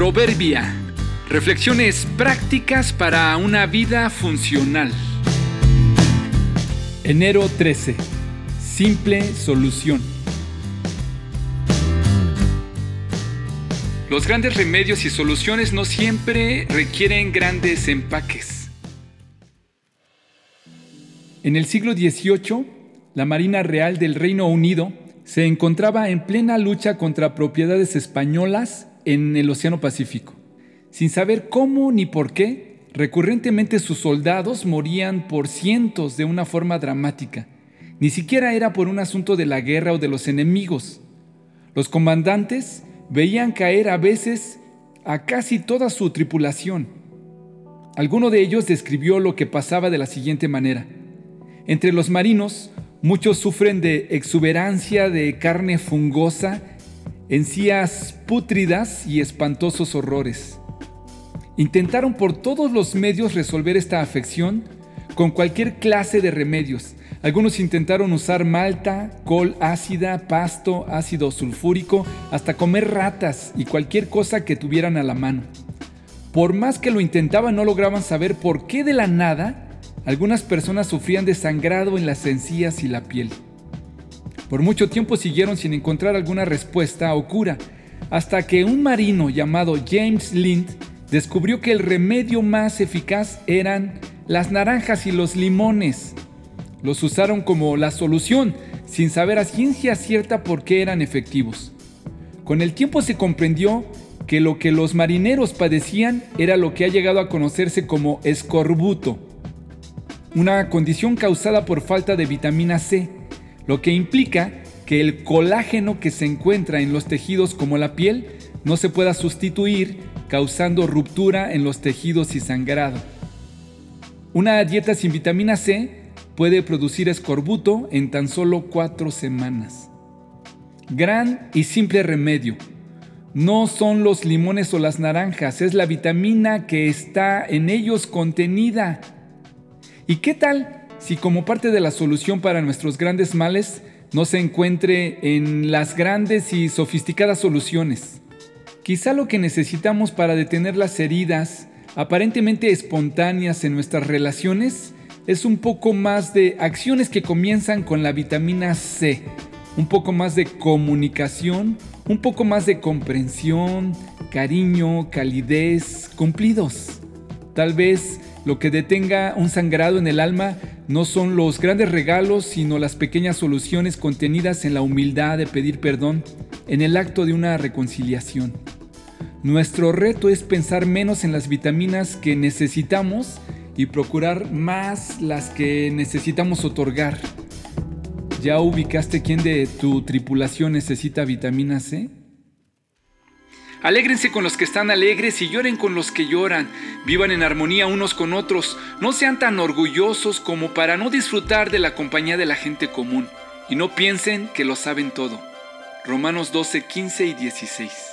Proverbia. Reflexiones prácticas para una vida funcional. Enero 13. Simple solución. Los grandes remedios y soluciones no siempre requieren grandes empaques. En el siglo XVIII, la Marina Real del Reino Unido se encontraba en plena lucha contra propiedades españolas en el Océano Pacífico. Sin saber cómo ni por qué, recurrentemente sus soldados morían por cientos de una forma dramática. Ni siquiera era por un asunto de la guerra o de los enemigos. Los comandantes veían caer a veces a casi toda su tripulación. Alguno de ellos describió lo que pasaba de la siguiente manera. Entre los marinos, muchos sufren de exuberancia de carne fungosa encías pútridas y espantosos horrores. Intentaron por todos los medios resolver esta afección con cualquier clase de remedios. Algunos intentaron usar malta, col ácida, pasto, ácido sulfúrico, hasta comer ratas y cualquier cosa que tuvieran a la mano. Por más que lo intentaban no lograban saber por qué de la nada algunas personas sufrían de sangrado en las encías y la piel. Por mucho tiempo siguieron sin encontrar alguna respuesta o cura, hasta que un marino llamado James Lind descubrió que el remedio más eficaz eran las naranjas y los limones. Los usaron como la solución, sin saber a ciencia cierta por qué eran efectivos. Con el tiempo se comprendió que lo que los marineros padecían era lo que ha llegado a conocerse como escorbuto, una condición causada por falta de vitamina C, lo que implica que el colágeno que se encuentra en los tejidos como la piel no se pueda sustituir causando ruptura en los tejidos y sangrado. Una dieta sin vitamina C puede producir escorbuto en tan solo cuatro semanas. Gran y simple remedio. No son los limones o las naranjas, es la vitamina que está en ellos contenida. ¿Y qué tal si como parte de la solución para nuestros grandes males no se encuentre en las grandes y sofisticadas soluciones. Quizá lo que necesitamos para detener las heridas aparentemente espontáneas en nuestras relaciones es un poco más de acciones que comienzan con la vitamina C, un poco más de comunicación, un poco más de comprensión, cariño, calidez, cumplidos. Tal vez lo que detenga un sangrado en el alma no son los grandes regalos, sino las pequeñas soluciones contenidas en la humildad de pedir perdón, en el acto de una reconciliación. Nuestro reto es pensar menos en las vitaminas que necesitamos y procurar más las que necesitamos otorgar. ¿Ya ubicaste quién de tu tripulación necesita vitamina C? Alégrense con los que están alegres y lloren con los que lloran. Vivan en armonía unos con otros. No sean tan orgullosos como para no disfrutar de la compañía de la gente común. Y no piensen que lo saben todo. Romanos 12, 15 y 16.